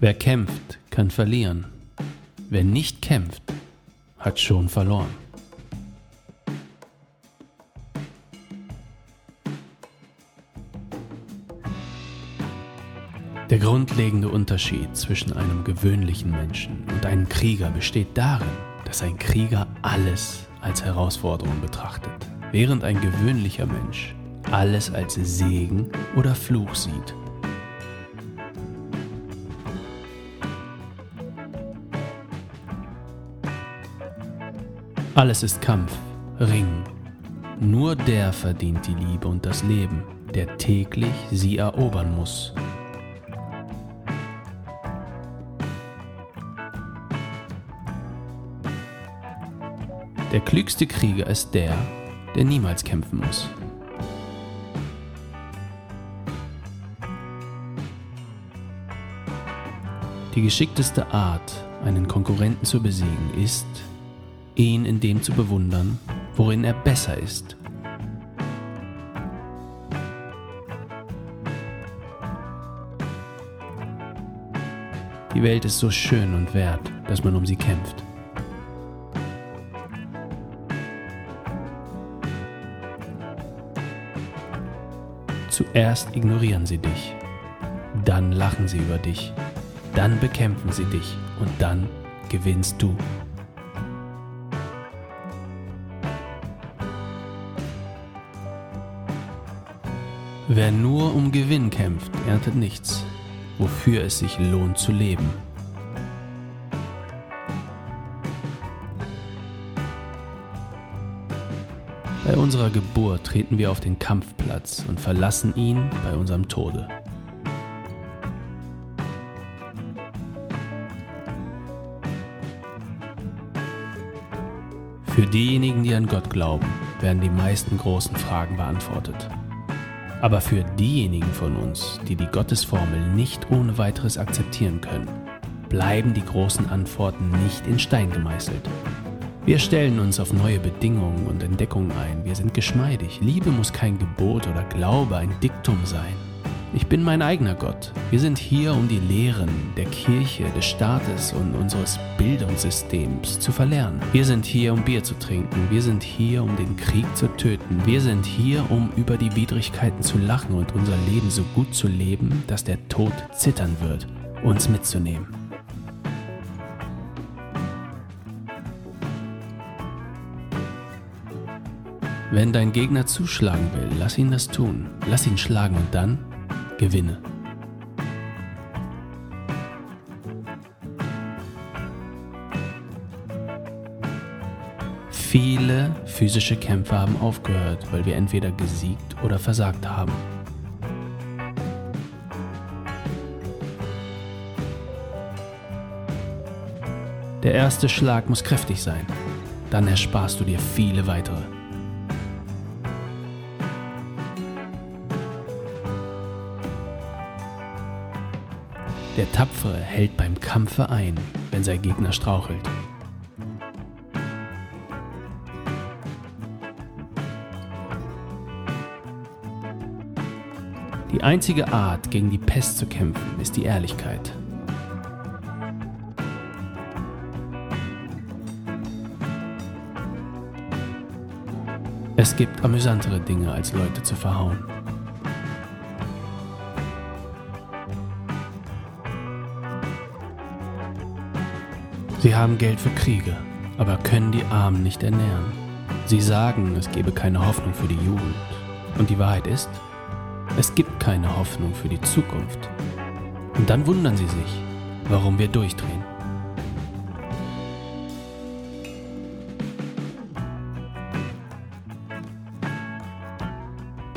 Wer kämpft, kann verlieren. Wer nicht kämpft, hat schon verloren. Der grundlegende Unterschied zwischen einem gewöhnlichen Menschen und einem Krieger besteht darin, dass ein Krieger alles als Herausforderung betrachtet, während ein gewöhnlicher Mensch alles als Segen oder Fluch sieht. Alles ist Kampf, Ringen. Nur der verdient die Liebe und das Leben, der täglich sie erobern muss. Der klügste Krieger ist der, der niemals kämpfen muss. Die geschickteste Art, einen Konkurrenten zu besiegen, ist, ihn in dem zu bewundern, worin er besser ist. Die Welt ist so schön und wert, dass man um sie kämpft. Zuerst ignorieren sie dich, dann lachen sie über dich, dann bekämpfen sie dich und dann gewinnst du. Wer nur um Gewinn kämpft, erntet nichts, wofür es sich lohnt zu leben. Bei unserer Geburt treten wir auf den Kampfplatz und verlassen ihn bei unserem Tode. Für diejenigen, die an Gott glauben, werden die meisten großen Fragen beantwortet. Aber für diejenigen von uns, die die Gottesformel nicht ohne weiteres akzeptieren können, bleiben die großen Antworten nicht in Stein gemeißelt. Wir stellen uns auf neue Bedingungen und Entdeckungen ein. Wir sind geschmeidig. Liebe muss kein Gebot oder Glaube, ein Diktum sein. Ich bin mein eigener Gott. Wir sind hier, um die Lehren der Kirche, des Staates und unseres Bildungssystems zu verlernen. Wir sind hier, um Bier zu trinken. Wir sind hier, um den Krieg zu töten. Wir sind hier, um über die Widrigkeiten zu lachen und unser Leben so gut zu leben, dass der Tod zittern wird, uns mitzunehmen. Wenn dein Gegner zuschlagen will, lass ihn das tun. Lass ihn schlagen und dann gewinne. Viele physische Kämpfe haben aufgehört, weil wir entweder gesiegt oder versagt haben. Der erste Schlag muss kräftig sein, dann ersparst du dir viele weitere. Der Tapfere hält beim Kampfe ein, wenn sein Gegner strauchelt. Die einzige Art, gegen die Pest zu kämpfen, ist die Ehrlichkeit. Es gibt amüsantere Dinge, als Leute zu verhauen. Sie haben Geld für Kriege, aber können die Armen nicht ernähren. Sie sagen, es gebe keine Hoffnung für die Jugend. Und die Wahrheit ist, es gibt keine Hoffnung für die Zukunft. Und dann wundern sie sich, warum wir durchdrehen.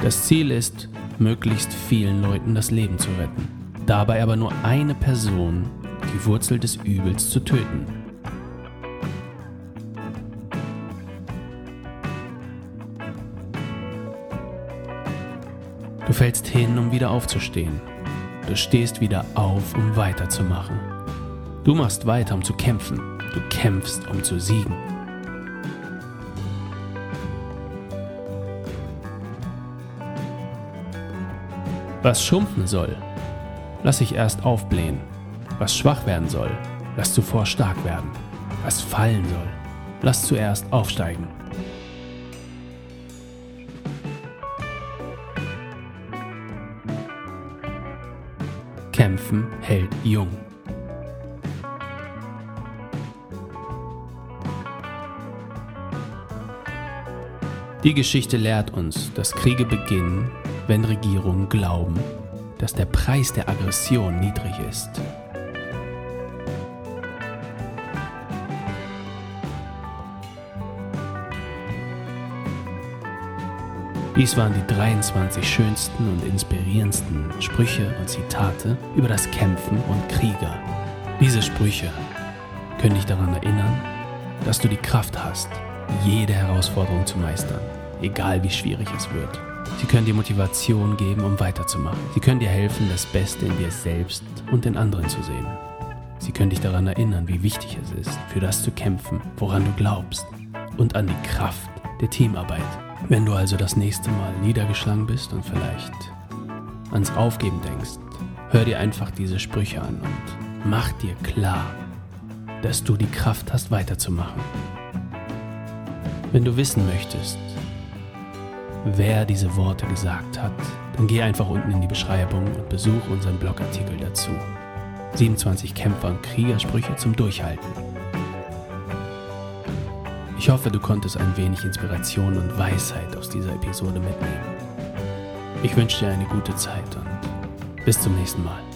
Das Ziel ist, möglichst vielen Leuten das Leben zu retten. Dabei aber nur eine Person die Wurzel des Übels zu töten. Du fällst hin, um wieder aufzustehen. Du stehst wieder auf, um weiterzumachen. Du machst weiter, um zu kämpfen. Du kämpfst, um zu siegen. Was schrumpfen soll, lass ich erst aufblähen Was schwach werden soll, lass zuvor stark werden. Was fallen soll, lass zuerst aufsteigen. Kämpfen hält jung. Die Geschichte lehrt uns, dass Kriege beginnen, wenn Regierungen glauben, dass der Preis der Aggression niedrig ist. Dies waren die 23 schönsten und inspirierendsten Sprüche und Zitate über das Kämpfen und Krieger. Diese Sprüche können dich daran erinnern, dass du die Kraft hast, jede Herausforderung zu meistern, egal wie schwierig es wird. Sie können dir Motivation geben, um weiterzumachen. Sie können dir helfen, das Beste in dir selbst und in anderen zu sehen. Sie können dich daran erinnern, wie wichtig es ist, für das zu kämpfen, woran du glaubst und an die Kraft der Teamarbeit. Wenn du also das nächste Mal niedergeschlagen bist und vielleicht ans Aufgeben denkst, hör dir einfach diese Sprüche an und mach dir klar, dass du die Kraft hast, weiterzumachen. Wenn du wissen möchtest, wer diese Worte gesagt hat, dann geh einfach unten in die Beschreibung und besuch unseren Blogartikel dazu. 27 Kämpfer und Kriegersprüche zum Durchhalten. Ich hoffe, du konntest ein wenig Inspiration und Weisheit aus dieser Episode mitnehmen. Ich wünsche dir eine gute Zeit und bis zum nächsten Mal.